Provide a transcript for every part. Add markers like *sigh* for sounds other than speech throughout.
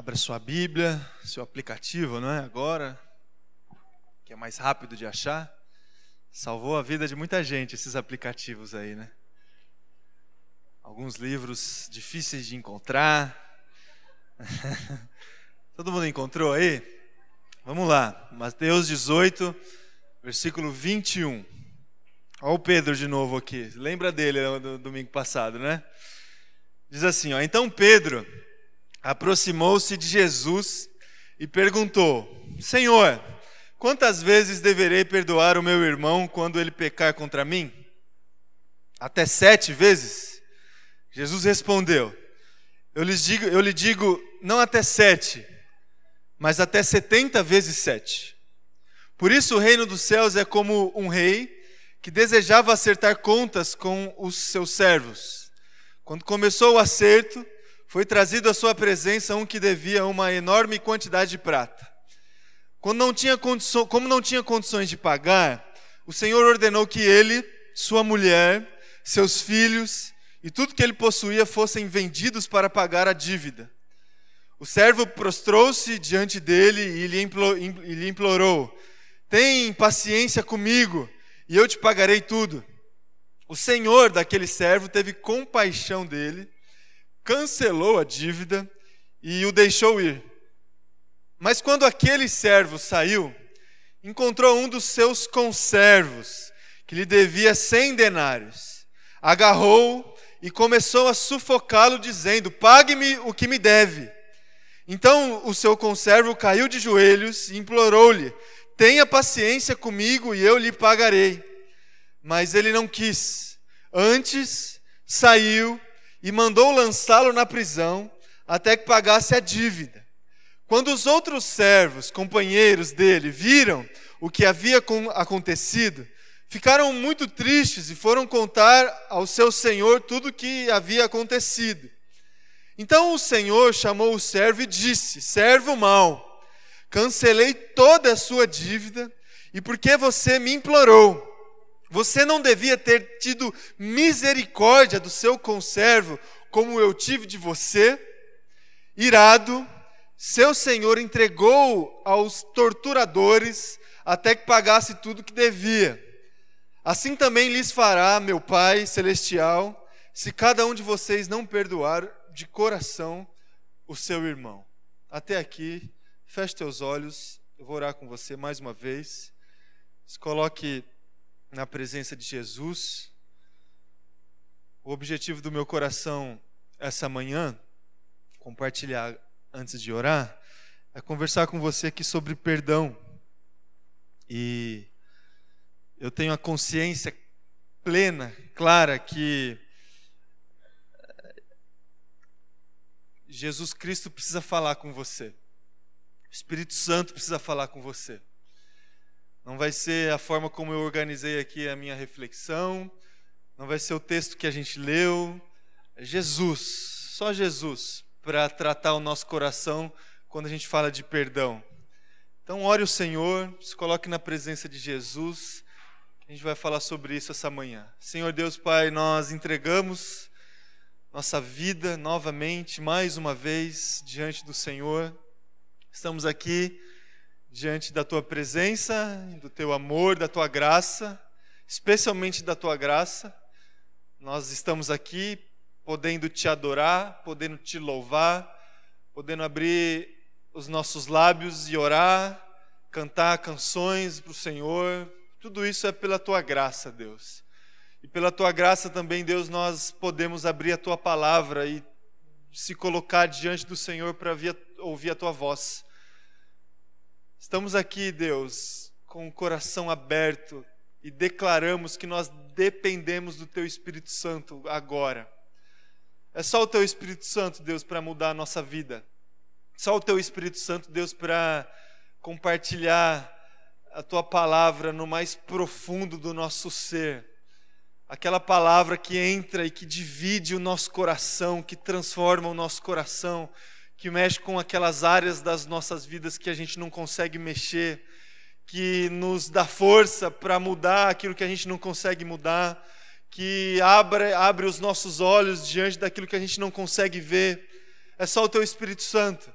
Abra sua Bíblia, seu aplicativo, não é? Agora, que é mais rápido de achar. Salvou a vida de muita gente esses aplicativos aí, né? Alguns livros difíceis de encontrar. *laughs* Todo mundo encontrou aí? Vamos lá. Mateus 18, versículo 21. Olha o Pedro de novo aqui. Lembra dele do domingo passado, né? Diz assim, ó. Então Pedro aproximou-se de Jesus e perguntou: Senhor, quantas vezes deverei perdoar o meu irmão quando ele pecar contra mim? Até sete vezes? Jesus respondeu: Eu lhes digo, eu lhe digo, não até sete, mas até setenta vezes sete. Por isso o reino dos céus é como um rei que desejava acertar contas com os seus servos. Quando começou o acerto, foi trazido à sua presença um que devia uma enorme quantidade de prata. Quando não tinha como não tinha condições de pagar, o Senhor ordenou que ele, sua mulher, seus filhos e tudo que ele possuía fossem vendidos para pagar a dívida. O servo prostrou-se diante dele e lhe implorou: Tem paciência comigo e eu te pagarei tudo. O senhor daquele servo teve compaixão dele cancelou a dívida e o deixou ir. Mas quando aquele servo saiu, encontrou um dos seus conservos, que lhe devia cem denários. Agarrou e começou a sufocá-lo, dizendo: Pague-me o que me deve. Então o seu conservo caiu de joelhos e implorou-lhe: Tenha paciência comigo e eu lhe pagarei. Mas ele não quis. Antes saiu e mandou lançá-lo na prisão até que pagasse a dívida. Quando os outros servos, companheiros dele, viram o que havia acontecido, ficaram muito tristes e foram contar ao seu senhor tudo o que havia acontecido. Então o senhor chamou o servo e disse: Servo mau, cancelei toda a sua dívida, e porque você me implorou, você não devia ter tido misericórdia do seu conservo, como eu tive de você? Irado, seu senhor entregou aos torturadores até que pagasse tudo que devia. Assim também lhes fará meu Pai celestial, se cada um de vocês não perdoar de coração o seu irmão. Até aqui, feche teus olhos, eu vou orar com você mais uma vez. Se coloque na presença de Jesus. O objetivo do meu coração essa manhã, compartilhar antes de orar, é conversar com você aqui sobre perdão. E eu tenho a consciência plena, clara, que Jesus Cristo precisa falar com você. O Espírito Santo precisa falar com você. Não vai ser a forma como eu organizei aqui a minha reflexão, não vai ser o texto que a gente leu. É Jesus, só Jesus, para tratar o nosso coração quando a gente fala de perdão. Então, ore o Senhor, se coloque na presença de Jesus. A gente vai falar sobre isso essa manhã. Senhor Deus Pai, nós entregamos nossa vida novamente, mais uma vez, diante do Senhor. Estamos aqui diante da tua presença, do teu amor, da tua graça, especialmente da tua graça. Nós estamos aqui podendo te adorar, podendo te louvar, podendo abrir os nossos lábios e orar, cantar canções para o Senhor. Tudo isso é pela tua graça, Deus. E pela tua graça também, Deus, nós podemos abrir a tua palavra e se colocar diante do Senhor para ouvir a tua voz. Estamos aqui, Deus, com o coração aberto e declaramos que nós dependemos do Teu Espírito Santo agora. É só o Teu Espírito Santo, Deus, para mudar a nossa vida. Só o Teu Espírito Santo, Deus, para compartilhar a Tua palavra no mais profundo do nosso ser. Aquela palavra que entra e que divide o nosso coração, que transforma o nosso coração, que mexe com aquelas áreas das nossas vidas que a gente não consegue mexer, que nos dá força para mudar aquilo que a gente não consegue mudar, que abre, abre os nossos olhos diante daquilo que a gente não consegue ver. É só o Teu Espírito Santo.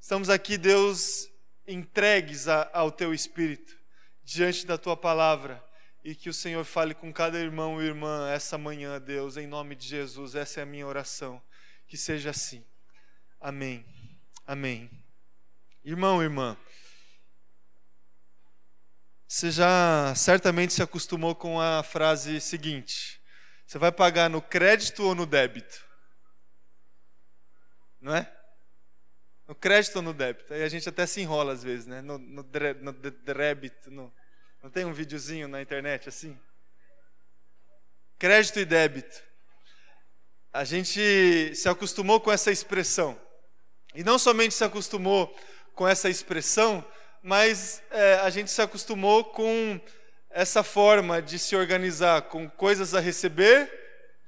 Estamos aqui, Deus, entregues a, ao teu espírito, diante da tua palavra, e que o Senhor fale com cada irmão e irmã essa manhã, Deus, em nome de Jesus. Essa é a minha oração. Que seja assim. Amém. Amém. Irmão, irmã, você já certamente se acostumou com a frase seguinte: você vai pagar no crédito ou no débito? Não é? No crédito ou no débito? Aí a gente até se enrola às vezes, né? No, no, no débito. No, não tem um videozinho na internet assim? Crédito e débito. A gente se acostumou com essa expressão. E não somente se acostumou com essa expressão, mas é, a gente se acostumou com essa forma de se organizar, com coisas a receber,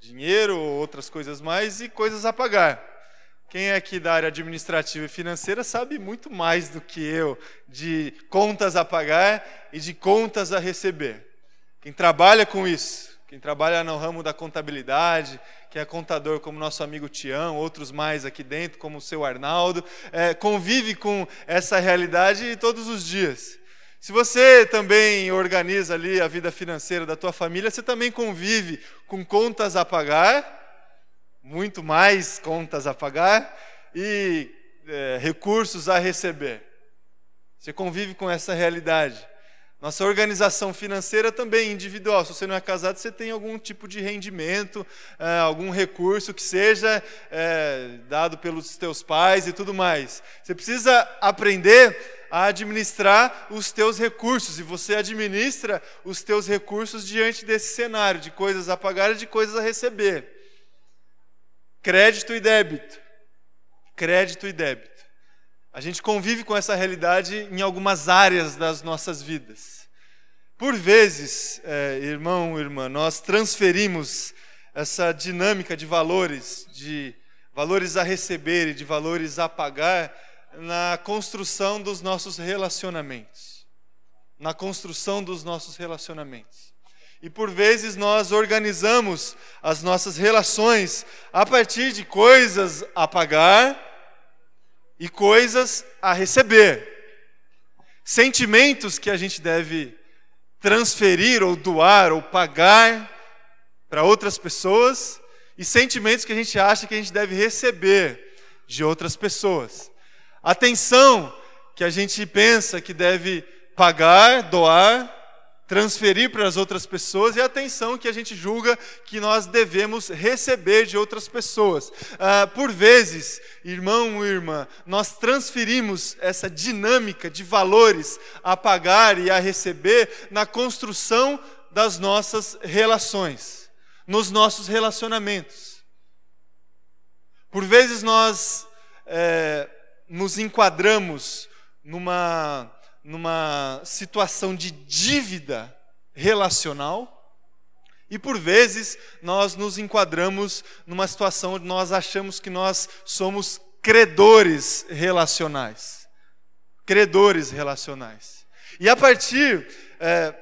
dinheiro ou outras coisas mais, e coisas a pagar. Quem é aqui da área administrativa e financeira sabe muito mais do que eu de contas a pagar e de contas a receber. Quem trabalha com isso, quem trabalha no ramo da contabilidade, que é contador como nosso amigo Tião, outros mais aqui dentro, como o seu Arnaldo, é, convive com essa realidade todos os dias. Se você também organiza ali a vida financeira da tua família, você também convive com contas a pagar, muito mais contas a pagar e é, recursos a receber. Você convive com essa realidade. Nossa organização financeira também individual. Se você não é casado, você tem algum tipo de rendimento, é, algum recurso que seja é, dado pelos teus pais e tudo mais. Você precisa aprender a administrar os teus recursos e você administra os teus recursos diante desse cenário de coisas a pagar e de coisas a receber. Crédito e débito. Crédito e débito. A gente convive com essa realidade em algumas áreas das nossas vidas. Por vezes, é, irmão, irmã, nós transferimos essa dinâmica de valores, de valores a receber e de valores a pagar, na construção dos nossos relacionamentos. Na construção dos nossos relacionamentos. E por vezes nós organizamos as nossas relações a partir de coisas a pagar e coisas a receber. Sentimentos que a gente deve transferir ou doar ou pagar para outras pessoas e sentimentos que a gente acha que a gente deve receber de outras pessoas. Atenção que a gente pensa que deve pagar, doar transferir para as outras pessoas e a atenção que a gente julga que nós devemos receber de outras pessoas. Ah, por vezes, irmão e irmã, nós transferimos essa dinâmica de valores a pagar e a receber na construção das nossas relações, nos nossos relacionamentos. Por vezes nós é, nos enquadramos numa numa situação de dívida relacional. E por vezes nós nos enquadramos numa situação onde nós achamos que nós somos credores relacionais. Credores relacionais. E a partir é,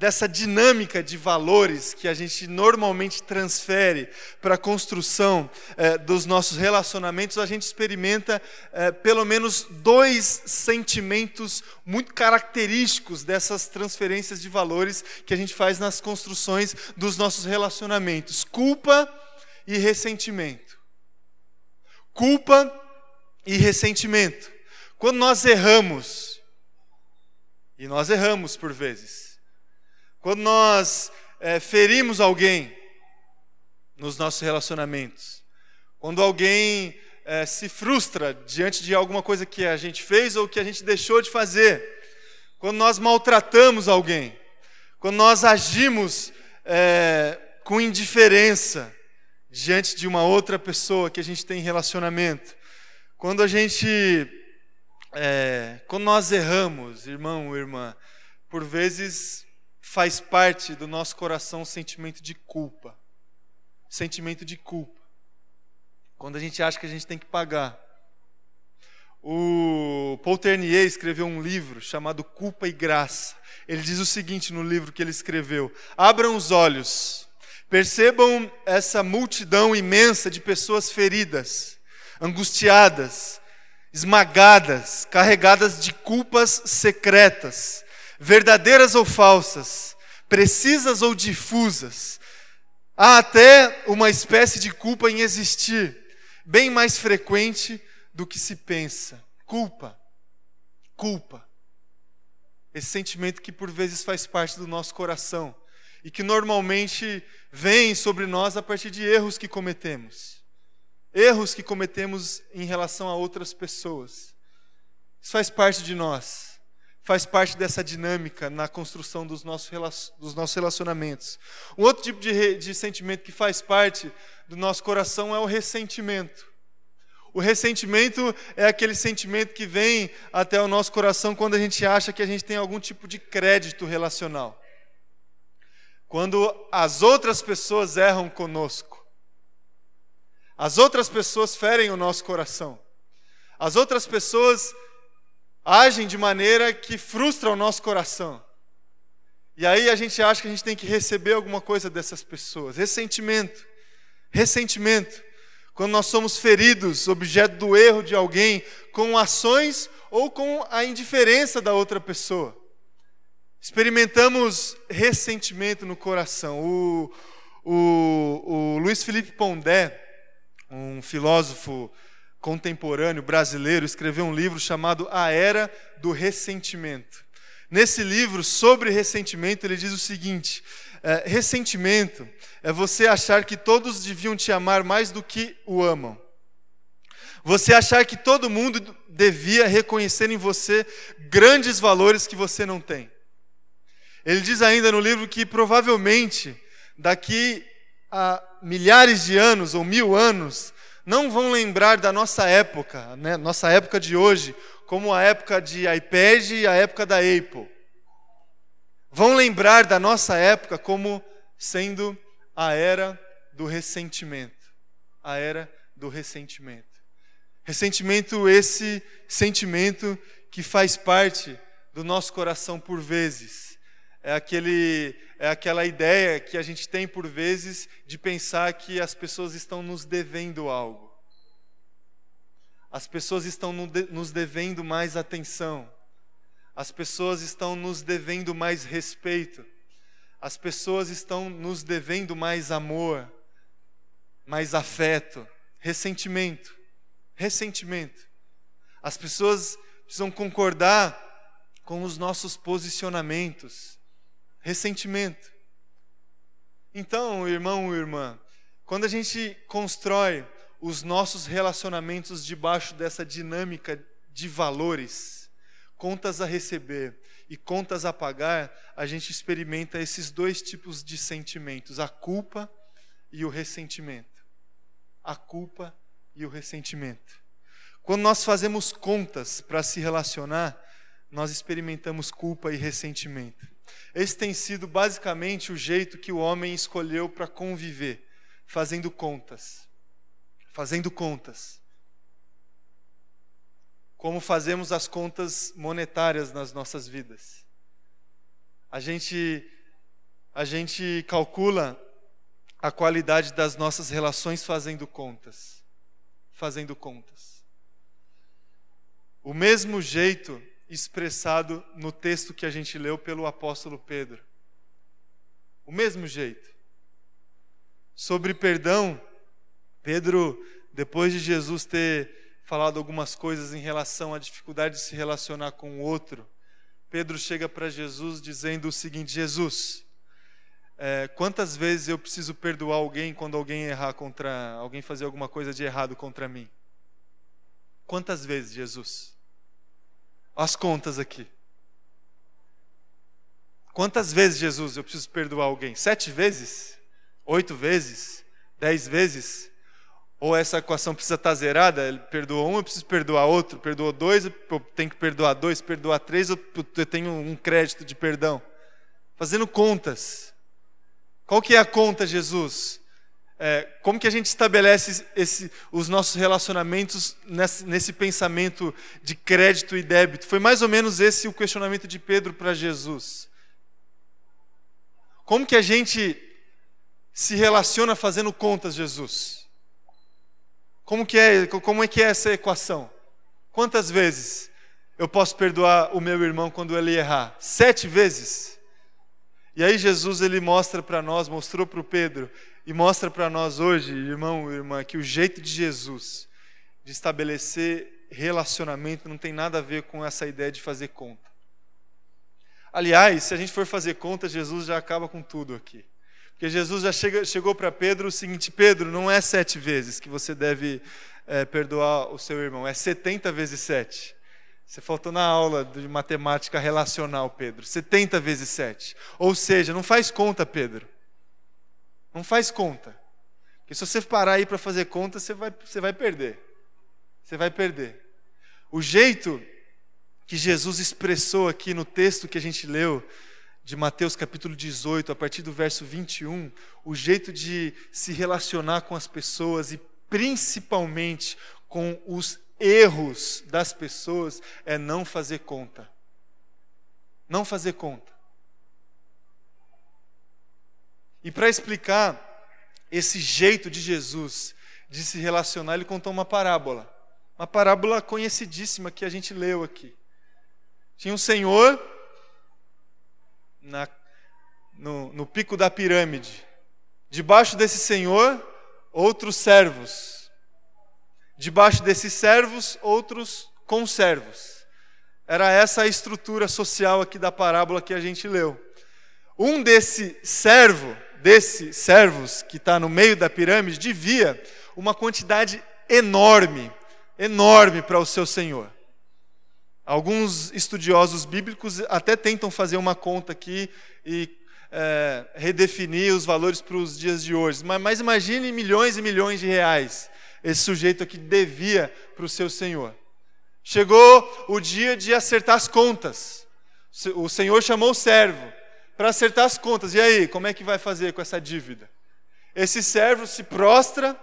dessa dinâmica de valores que a gente normalmente transfere para a construção eh, dos nossos relacionamentos, a gente experimenta eh, pelo menos dois sentimentos muito característicos dessas transferências de valores que a gente faz nas construções dos nossos relacionamentos: culpa e ressentimento. Culpa e ressentimento. Quando nós erramos, e nós erramos por vezes, quando nós é, ferimos alguém nos nossos relacionamentos, quando alguém é, se frustra diante de alguma coisa que a gente fez ou que a gente deixou de fazer, quando nós maltratamos alguém, quando nós agimos é, com indiferença diante de uma outra pessoa que a gente tem relacionamento, quando a gente, é, quando nós erramos, irmão ou irmã, por vezes faz parte do nosso coração o sentimento de culpa. Sentimento de culpa. Quando a gente acha que a gente tem que pagar. O Paul Ternier escreveu um livro chamado Culpa e Graça. Ele diz o seguinte no livro que ele escreveu: Abram os olhos, percebam essa multidão imensa de pessoas feridas, angustiadas, esmagadas, carregadas de culpas secretas, verdadeiras ou falsas, precisas ou difusas. Há até uma espécie de culpa em existir, bem mais frequente do que se pensa. Culpa. Culpa. Esse sentimento que por vezes faz parte do nosso coração e que normalmente vem sobre nós a partir de erros que cometemos erros que cometemos em relação a outras pessoas. Isso faz parte de nós, faz parte dessa dinâmica na construção dos nossos, dos nossos relacionamentos. Um outro tipo de, de sentimento que faz parte do nosso coração é o ressentimento. O ressentimento é aquele sentimento que vem até o nosso coração quando a gente acha que a gente tem algum tipo de crédito relacional. Quando as outras pessoas erram conosco. As outras pessoas ferem o nosso coração. As outras pessoas agem de maneira que frustra o nosso coração. E aí a gente acha que a gente tem que receber alguma coisa dessas pessoas. Ressentimento. Ressentimento. Quando nós somos feridos, objeto do erro de alguém, com ações ou com a indiferença da outra pessoa. Experimentamos ressentimento no coração. O, o, o Luiz Felipe Pondé, um filósofo contemporâneo brasileiro, escreveu um livro chamado A Era do Ressentimento. Nesse livro, sobre ressentimento, ele diz o seguinte: é, ressentimento é você achar que todos deviam te amar mais do que o amam. Você achar que todo mundo devia reconhecer em você grandes valores que você não tem. Ele diz ainda no livro que provavelmente daqui a milhares de anos ou mil anos não vão lembrar da nossa época, né, nossa época de hoje, como a época de iPad e a época da Apple. Vão lembrar da nossa época como sendo a era do ressentimento. A era do ressentimento. Ressentimento, esse sentimento que faz parte do nosso coração por vezes. É aquele é aquela ideia que a gente tem por vezes de pensar que as pessoas estão nos devendo algo. As pessoas estão nos devendo mais atenção. As pessoas estão nos devendo mais respeito. As pessoas estão nos devendo mais amor, mais afeto, ressentimento. Ressentimento. As pessoas precisam concordar com os nossos posicionamentos ressentimento. Então, irmão e irmã, quando a gente constrói os nossos relacionamentos debaixo dessa dinâmica de valores, contas a receber e contas a pagar, a gente experimenta esses dois tipos de sentimentos, a culpa e o ressentimento. A culpa e o ressentimento. Quando nós fazemos contas para se relacionar, nós experimentamos culpa e ressentimento. Esse tem sido basicamente o jeito que o homem escolheu para conviver, fazendo contas. Fazendo contas. Como fazemos as contas monetárias nas nossas vidas. A gente a gente calcula a qualidade das nossas relações fazendo contas. Fazendo contas. O mesmo jeito expressado no texto que a gente leu pelo apóstolo Pedro. O mesmo jeito. Sobre perdão, Pedro, depois de Jesus ter falado algumas coisas em relação à dificuldade de se relacionar com o outro, Pedro chega para Jesus dizendo o seguinte: Jesus, é, quantas vezes eu preciso perdoar alguém quando alguém errar contra alguém fazer alguma coisa de errado contra mim? Quantas vezes, Jesus? As contas aqui. Quantas vezes, Jesus, eu preciso perdoar alguém? Sete vezes? Oito vezes? Dez vezes? Ou essa equação precisa estar zerada? Ele perdoou um, eu preciso perdoar outro. Perdoou dois, eu tenho que perdoar dois. Perdoar três, eu tenho um crédito de perdão. Fazendo contas. Qual que é a conta, Jesus? É, como que a gente estabelece esse, os nossos relacionamentos nesse, nesse, pensamento de crédito e débito? Foi mais ou menos esse o questionamento de Pedro para Jesus. Como que a gente se relaciona fazendo contas, Jesus? Como que é, como é que é essa equação? Quantas vezes eu posso perdoar o meu irmão quando ele errar? Sete vezes? E aí Jesus ele mostra para nós, mostrou para o Pedro e mostra para nós hoje, irmão e irmã, que o jeito de Jesus de estabelecer relacionamento não tem nada a ver com essa ideia de fazer conta. Aliás, se a gente for fazer conta, Jesus já acaba com tudo aqui. Porque Jesus já chega, chegou para Pedro o seguinte: Pedro, não é sete vezes que você deve é, perdoar o seu irmão, é 70 vezes sete. Você faltou na aula de matemática relacional, Pedro. 70 vezes 7. Ou seja, não faz conta, Pedro. Não faz conta. Porque se você parar aí para fazer conta, você vai, você vai perder. Você vai perder. O jeito que Jesus expressou aqui no texto que a gente leu, de Mateus capítulo 18, a partir do verso 21, o jeito de se relacionar com as pessoas e principalmente com os erros das pessoas é não fazer conta. Não fazer conta. E para explicar esse jeito de Jesus de se relacionar, ele contou uma parábola. Uma parábola conhecidíssima que a gente leu aqui. Tinha um senhor na, no, no pico da pirâmide. Debaixo desse senhor, outros servos debaixo desses servos, outros conservos. Era essa a estrutura social aqui da parábola que a gente leu. Um desse servo, desses servos que está no meio da pirâmide, devia uma quantidade enorme, enorme para o seu senhor. Alguns estudiosos bíblicos até tentam fazer uma conta aqui e é, redefinir os valores para os dias de hoje. Mas, mas imagine milhões e milhões de reais esse sujeito aqui devia para o seu senhor. Chegou o dia de acertar as contas. O senhor chamou o servo para acertar as contas. E aí, como é que vai fazer com essa dívida? Esse servo se prostra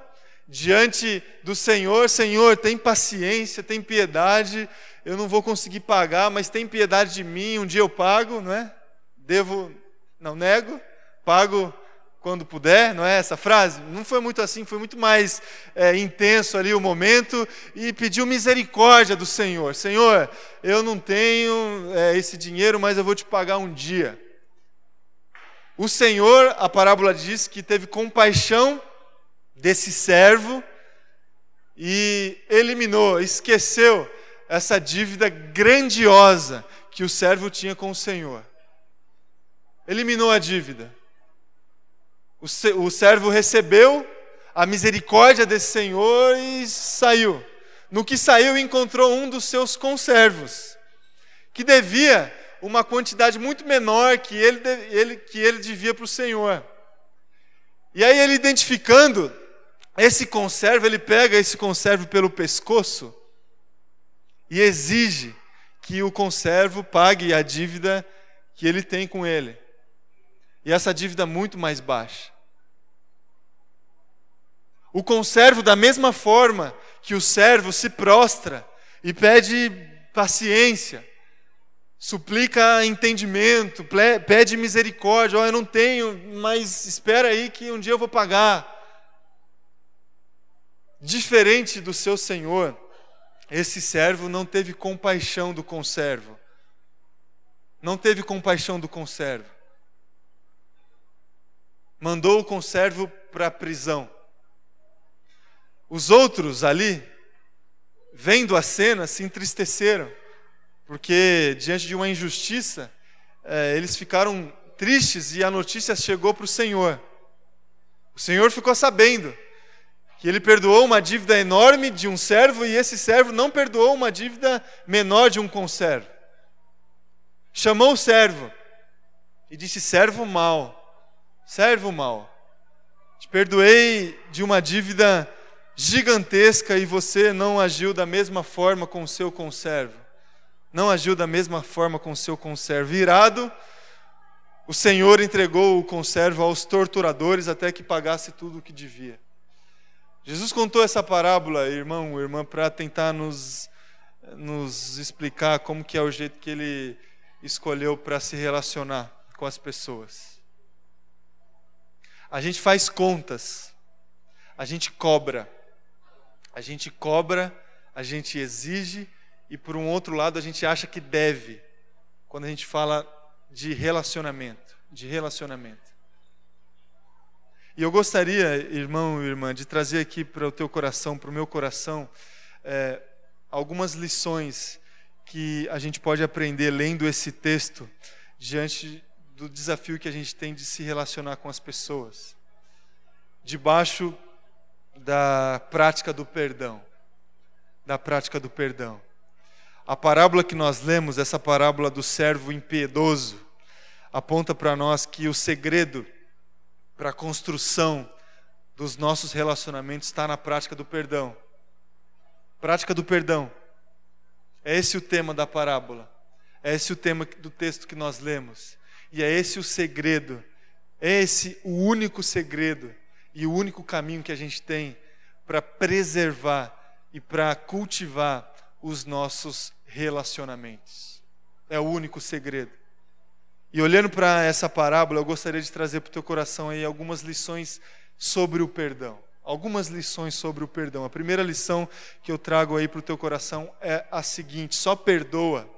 diante do Senhor: Senhor, tem paciência, tem piedade. Eu não vou conseguir pagar, mas tem piedade de mim. Um dia eu pago, não é? Devo, não nego, pago quando puder, não é essa frase? Não foi muito assim, foi muito mais é, intenso ali o momento e pediu misericórdia do Senhor. Senhor, eu não tenho é, esse dinheiro, mas eu vou te pagar um dia. O Senhor, a parábola diz que teve compaixão desse servo e eliminou, esqueceu essa dívida grandiosa que o servo tinha com o Senhor. Eliminou a dívida. O servo recebeu a misericórdia desse senhor e saiu. No que saiu, encontrou um dos seus conservos, que devia uma quantidade muito menor que ele, ele que ele devia para o senhor. E aí, ele identificando esse conservo, ele pega esse conservo pelo pescoço e exige que o conservo pague a dívida que ele tem com ele. E essa dívida muito mais baixa. O conservo, da mesma forma que o servo se prostra e pede paciência, suplica entendimento, pede misericórdia. Oh, eu não tenho, mas espera aí que um dia eu vou pagar. Diferente do seu senhor, esse servo não teve compaixão do conservo. Não teve compaixão do conservo mandou o conservo para a prisão. Os outros ali, vendo a cena, se entristeceram, porque diante de uma injustiça, é, eles ficaram tristes e a notícia chegou para o Senhor. O Senhor ficou sabendo que ele perdoou uma dívida enorme de um servo e esse servo não perdoou uma dívida menor de um conservo. Chamou o servo e disse: servo mau, servo mau. Te perdoei de uma dívida gigantesca e você não agiu da mesma forma com o seu conservo. Não agiu da mesma forma com seu conservo. Irado, o Senhor entregou o conservo aos torturadores até que pagasse tudo o que devia. Jesus contou essa parábola, irmão, irmã, para tentar nos, nos explicar como que é o jeito que ele escolheu para se relacionar com as pessoas. A gente faz contas, a gente cobra, a gente cobra, a gente exige e por um outro lado a gente acha que deve, quando a gente fala de relacionamento, de relacionamento. E eu gostaria, irmão e irmã, de trazer aqui para o teu coração, para o meu coração, é, algumas lições que a gente pode aprender lendo esse texto diante do desafio que a gente tem de se relacionar com as pessoas, debaixo da prática do perdão, da prática do perdão. A parábola que nós lemos, essa parábola do servo impiedoso, aponta para nós que o segredo para a construção dos nossos relacionamentos está na prática do perdão. Prática do perdão. É esse o tema da parábola. É esse o tema do texto que nós lemos. E é esse o segredo. É esse o único segredo e o único caminho que a gente tem para preservar e para cultivar os nossos relacionamentos. É o único segredo. E olhando para essa parábola, eu gostaria de trazer para o teu coração aí algumas lições sobre o perdão. Algumas lições sobre o perdão. A primeira lição que eu trago aí para o teu coração é a seguinte: só perdoa,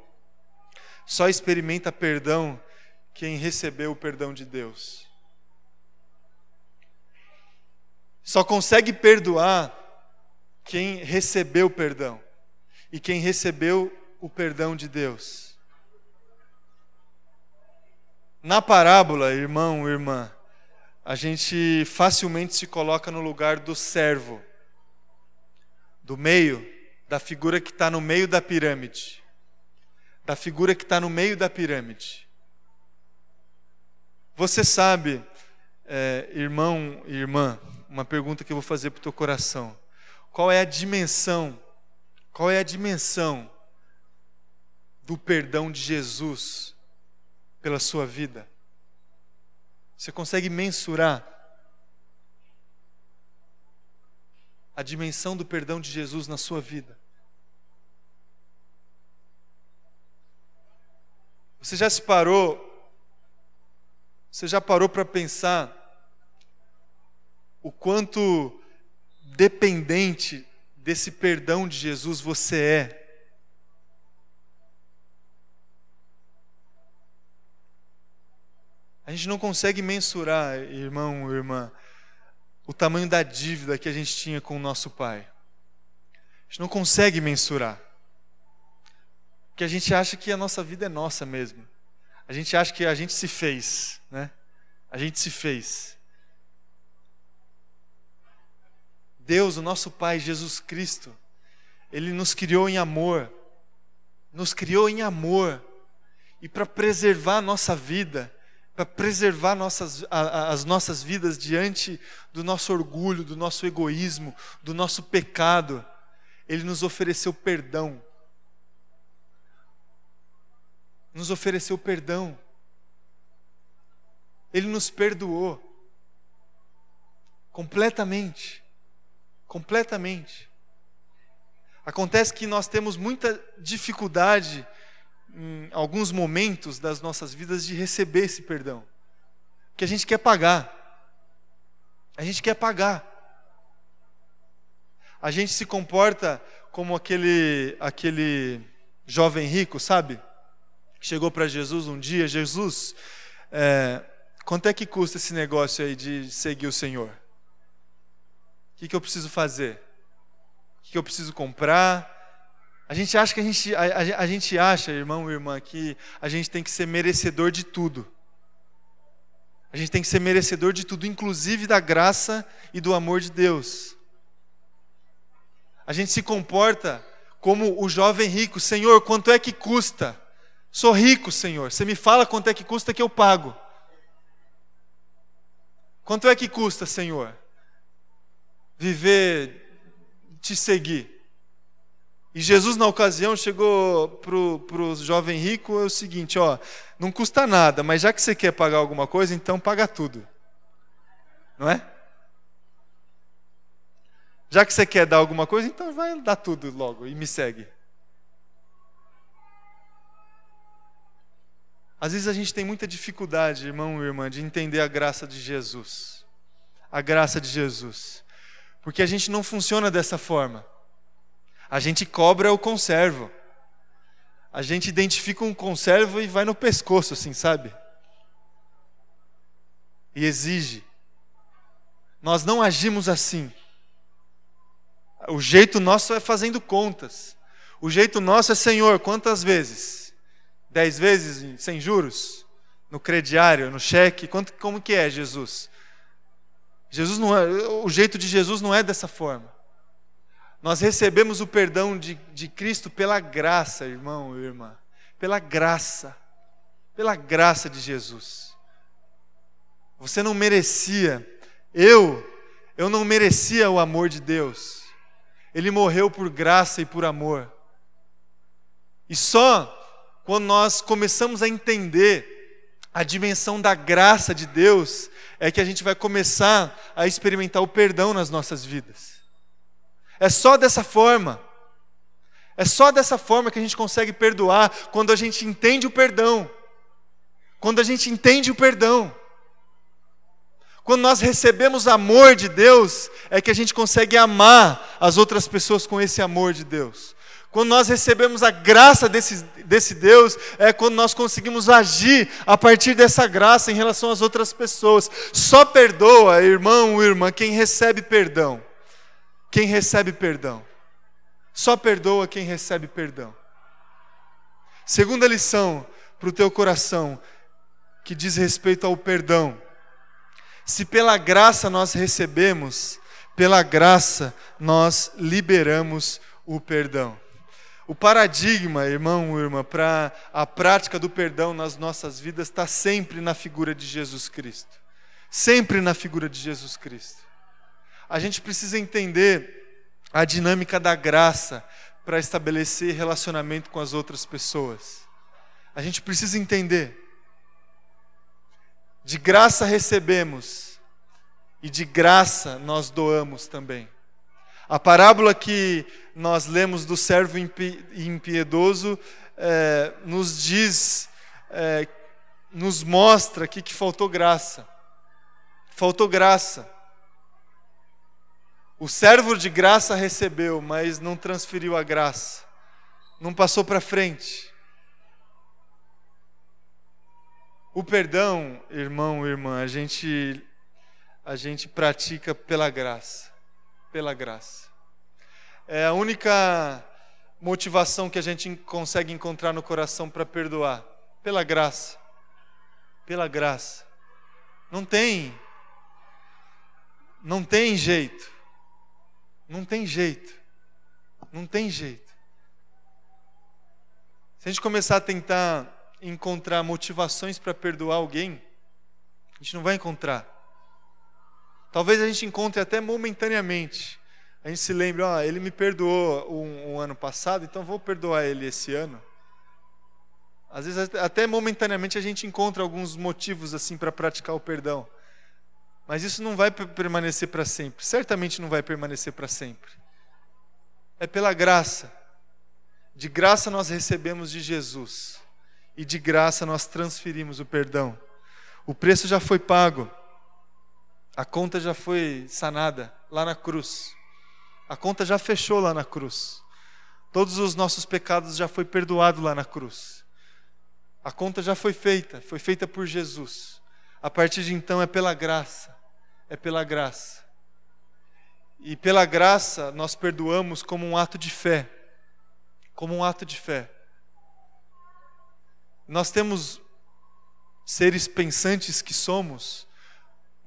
só experimenta perdão quem recebeu o perdão de Deus. Só consegue perdoar quem recebeu perdão e quem recebeu o perdão de Deus. Na parábola, irmão, irmã, a gente facilmente se coloca no lugar do servo, do meio, da figura que está no meio da pirâmide, da figura que está no meio da pirâmide. Você sabe, é, irmão e irmã, uma pergunta que eu vou fazer para o teu coração: qual é a dimensão, qual é a dimensão do perdão de Jesus pela sua vida? Você consegue mensurar a dimensão do perdão de Jesus na sua vida? Você já se parou? Você já parou para pensar o quanto dependente desse perdão de Jesus você é? A gente não consegue mensurar, irmão, irmã, o tamanho da dívida que a gente tinha com o nosso pai. A gente não consegue mensurar. Porque a gente acha que a nossa vida é nossa mesmo. A gente acha que a gente se fez, né? A gente se fez. Deus, o nosso Pai, Jesus Cristo, Ele nos criou em amor, nos criou em amor, e para preservar a nossa vida, para preservar nossas, a, as nossas vidas diante do nosso orgulho, do nosso egoísmo, do nosso pecado. Ele nos ofereceu perdão. Nos ofereceu perdão. Ele nos perdoou. Completamente. Completamente. Acontece que nós temos muita dificuldade em alguns momentos das nossas vidas de receber esse perdão. Que a gente quer pagar. A gente quer pagar. A gente se comporta como aquele aquele jovem rico, sabe? Chegou para Jesus um dia, Jesus, é, quanto é que custa esse negócio aí de seguir o Senhor? Que, que eu preciso fazer? O que, que eu preciso comprar? A gente acha que a gente, a, a, a gente acha, irmão e irmã, que a gente tem que ser merecedor de tudo. A gente tem que ser merecedor de tudo, inclusive da graça e do amor de Deus. A gente se comporta como o jovem rico: Senhor, quanto é que custa? Sou rico, Senhor. Você me fala quanto é que custa que eu pago. Quanto é que custa, Senhor? Viver, te seguir. E Jesus, na ocasião, chegou para o jovem rico: é o seguinte, ó, não custa nada, mas já que você quer pagar alguma coisa, então paga tudo. Não é? Já que você quer dar alguma coisa, então vai dar tudo logo e me segue. Às vezes a gente tem muita dificuldade, irmão e irmã, de entender a graça de Jesus. A graça de Jesus. Porque a gente não funciona dessa forma. A gente cobra o conservo. a gente identifica um conservo e vai no pescoço, assim, sabe? E exige. Nós não agimos assim. O jeito nosso é fazendo contas. O jeito nosso é, Senhor, quantas vezes? Dez vezes sem juros? No crediário, no cheque? Quanto, como que é, Jesus? Jesus não é, o jeito de Jesus não é dessa forma. Nós recebemos o perdão de, de Cristo pela graça, irmão e irmã. Pela graça. Pela graça de Jesus. Você não merecia. Eu, eu não merecia o amor de Deus. Ele morreu por graça e por amor. E só quando nós começamos a entender a dimensão da graça de Deus é que a gente vai começar a experimentar o perdão nas nossas vidas. É só dessa forma. É só dessa forma que a gente consegue perdoar quando a gente entende o perdão. Quando a gente entende o perdão. Quando nós recebemos amor de Deus, é que a gente consegue amar as outras pessoas com esse amor de Deus. Quando nós recebemos a graça desse, desse Deus, é quando nós conseguimos agir a partir dessa graça em relação às outras pessoas. Só perdoa, irmão ou irmã, quem recebe perdão quem recebe perdão. Só perdoa quem recebe perdão. Segunda lição para o teu coração, que diz respeito ao perdão. Se pela graça nós recebemos, pela graça nós liberamos o perdão. O paradigma, irmão irmã, para a prática do perdão nas nossas vidas está sempre na figura de Jesus Cristo. Sempre na figura de Jesus Cristo a gente precisa entender a dinâmica da graça para estabelecer relacionamento com as outras pessoas. A gente precisa entender. De graça recebemos e de graça nós doamos também. A parábola que nós lemos do servo impiedoso é, nos diz, é, nos mostra aqui que faltou graça. Faltou graça. O servo de graça recebeu, mas não transferiu a graça, não passou para frente. O perdão, irmão, irmã, a gente a gente pratica pela graça, pela graça. É a única motivação que a gente consegue encontrar no coração para perdoar, pela graça. Pela graça. Não tem não tem jeito. Não tem jeito. Não tem jeito. Se a gente começar a tentar encontrar motivações para perdoar alguém, a gente não vai encontrar. Talvez a gente encontre até momentaneamente. A gente se lembre, ó, ele me perdoou um, um ano passado, então vou perdoar ele esse ano. Às vezes até momentaneamente a gente encontra alguns motivos assim para praticar o perdão. Mas isso não vai permanecer para sempre. Certamente não vai permanecer para sempre. É pela graça. De graça nós recebemos de Jesus. E de graça nós transferimos o perdão. O preço já foi pago. A conta já foi sanada lá na cruz. A conta já fechou lá na cruz. Todos os nossos pecados já foi perdoado lá na cruz. A conta já foi feita, foi feita por Jesus. A partir de então é pela graça é pela graça. E pela graça nós perdoamos como um ato de fé. Como um ato de fé. Nós temos, seres pensantes que somos,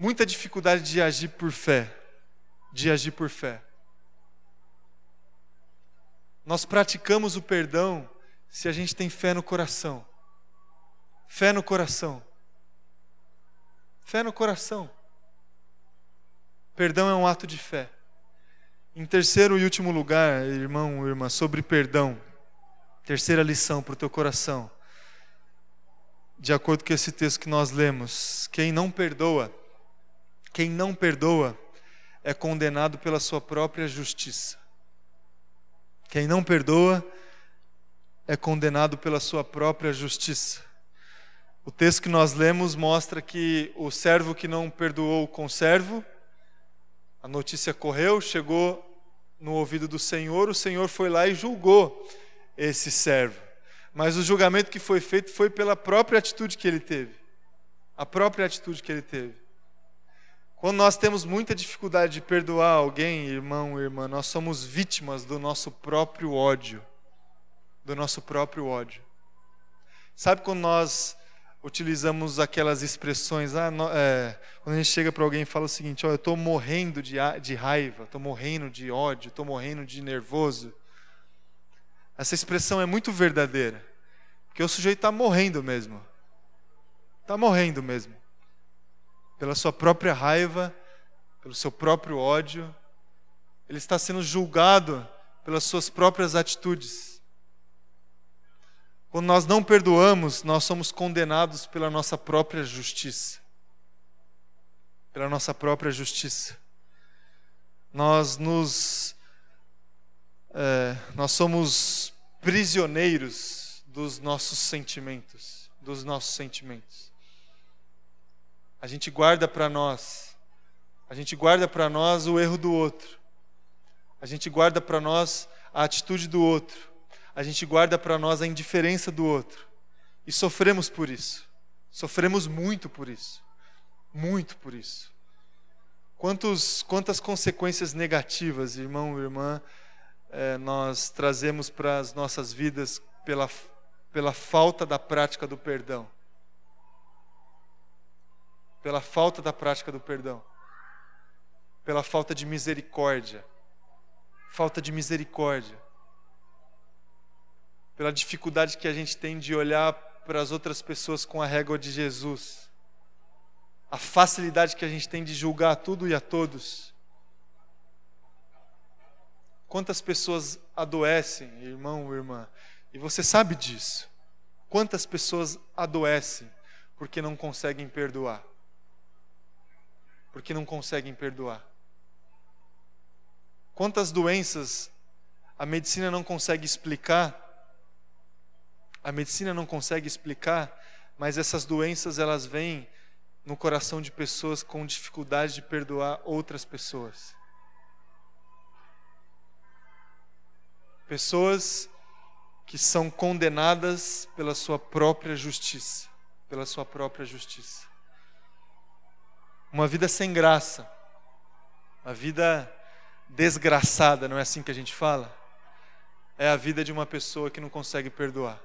muita dificuldade de agir por fé. De agir por fé. Nós praticamos o perdão se a gente tem fé no coração. Fé no coração. Fé no coração. Perdão é um ato de fé. Em terceiro e último lugar, irmão, irmã, sobre perdão. Terceira lição para o teu coração. De acordo com esse texto que nós lemos, quem não perdoa, quem não perdoa é condenado pela sua própria justiça. Quem não perdoa é condenado pela sua própria justiça. O texto que nós lemos mostra que o servo que não perdoou o conservo a notícia correu, chegou no ouvido do Senhor, o Senhor foi lá e julgou esse servo. Mas o julgamento que foi feito foi pela própria atitude que ele teve. A própria atitude que ele teve. Quando nós temos muita dificuldade de perdoar alguém, irmão, irmã, nós somos vítimas do nosso próprio ódio. Do nosso próprio ódio. Sabe quando nós utilizamos aquelas expressões, ah, no, é, quando a gente chega para alguém e fala o seguinte: oh, eu estou morrendo de, de raiva, estou morrendo de ódio, estou morrendo de nervoso. Essa expressão é muito verdadeira, porque o sujeito está morrendo mesmo. Está morrendo mesmo. Pela sua própria raiva, pelo seu próprio ódio, ele está sendo julgado pelas suas próprias atitudes. Quando nós não perdoamos, nós somos condenados pela nossa própria justiça. Pela nossa própria justiça. Nós nos. É, nós somos prisioneiros dos nossos sentimentos. Dos nossos sentimentos. A gente guarda para nós. A gente guarda para nós o erro do outro. A gente guarda para nós a atitude do outro a gente guarda para nós a indiferença do outro. E sofremos por isso. Sofremos muito por isso. Muito por isso. Quantos, quantas consequências negativas, irmão e irmã, é, nós trazemos para as nossas vidas pela, pela falta da prática do perdão. Pela falta da prática do perdão. Pela falta de misericórdia. Falta de misericórdia pela dificuldade que a gente tem de olhar para as outras pessoas com a régua de Jesus, a facilidade que a gente tem de julgar tudo e a todos. Quantas pessoas adoecem, irmão ou irmã, e você sabe disso. Quantas pessoas adoecem porque não conseguem perdoar? Porque não conseguem perdoar. Quantas doenças a medicina não consegue explicar a medicina não consegue explicar, mas essas doenças elas vêm no coração de pessoas com dificuldade de perdoar outras pessoas. Pessoas que são condenadas pela sua própria justiça, pela sua própria justiça. Uma vida sem graça, uma vida desgraçada, não é assim que a gente fala? É a vida de uma pessoa que não consegue perdoar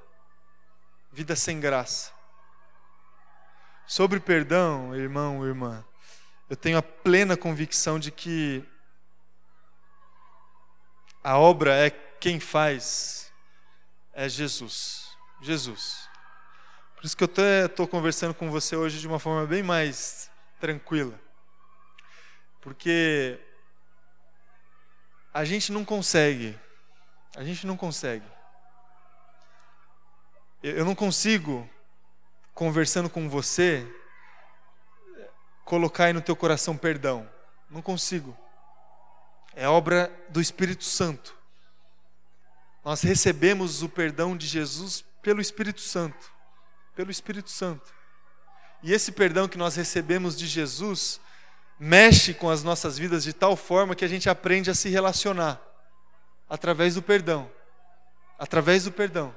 vida sem graça. Sobre perdão, irmão, irmã, eu tenho a plena convicção de que a obra é quem faz, é Jesus. Jesus. Por isso que eu estou conversando com você hoje de uma forma bem mais tranquila. Porque a gente não consegue, a gente não consegue eu não consigo, conversando com você, colocar aí no teu coração perdão. Não consigo. É obra do Espírito Santo. Nós recebemos o perdão de Jesus pelo Espírito Santo. Pelo Espírito Santo. E esse perdão que nós recebemos de Jesus mexe com as nossas vidas de tal forma que a gente aprende a se relacionar através do perdão. Através do perdão.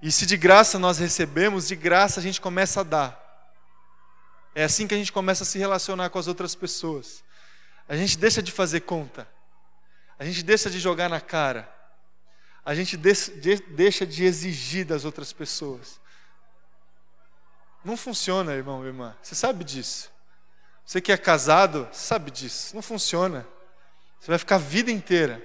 E se de graça nós recebemos, de graça a gente começa a dar. É assim que a gente começa a se relacionar com as outras pessoas. A gente deixa de fazer conta. A gente deixa de jogar na cara. A gente deixa de exigir das outras pessoas. Não funciona, irmão, irmã. Você sabe disso. Você que é casado, sabe disso. Não funciona. Você vai ficar a vida inteira,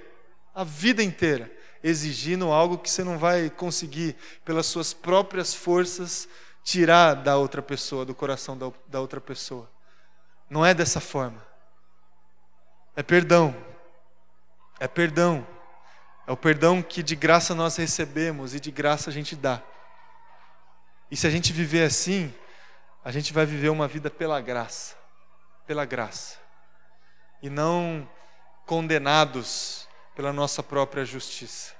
a vida inteira, exigindo algo que você não vai conseguir, pelas suas próprias forças, tirar da outra pessoa, do coração da, da outra pessoa. Não é dessa forma. É perdão. É perdão. É o perdão que de graça nós recebemos e de graça a gente dá. E se a gente viver assim, a gente vai viver uma vida pela graça. Pela graça. E não condenados pela nossa própria justiça.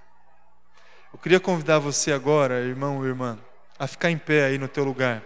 Eu queria convidar você agora, irmão ou irmã, a ficar em pé aí no teu lugar.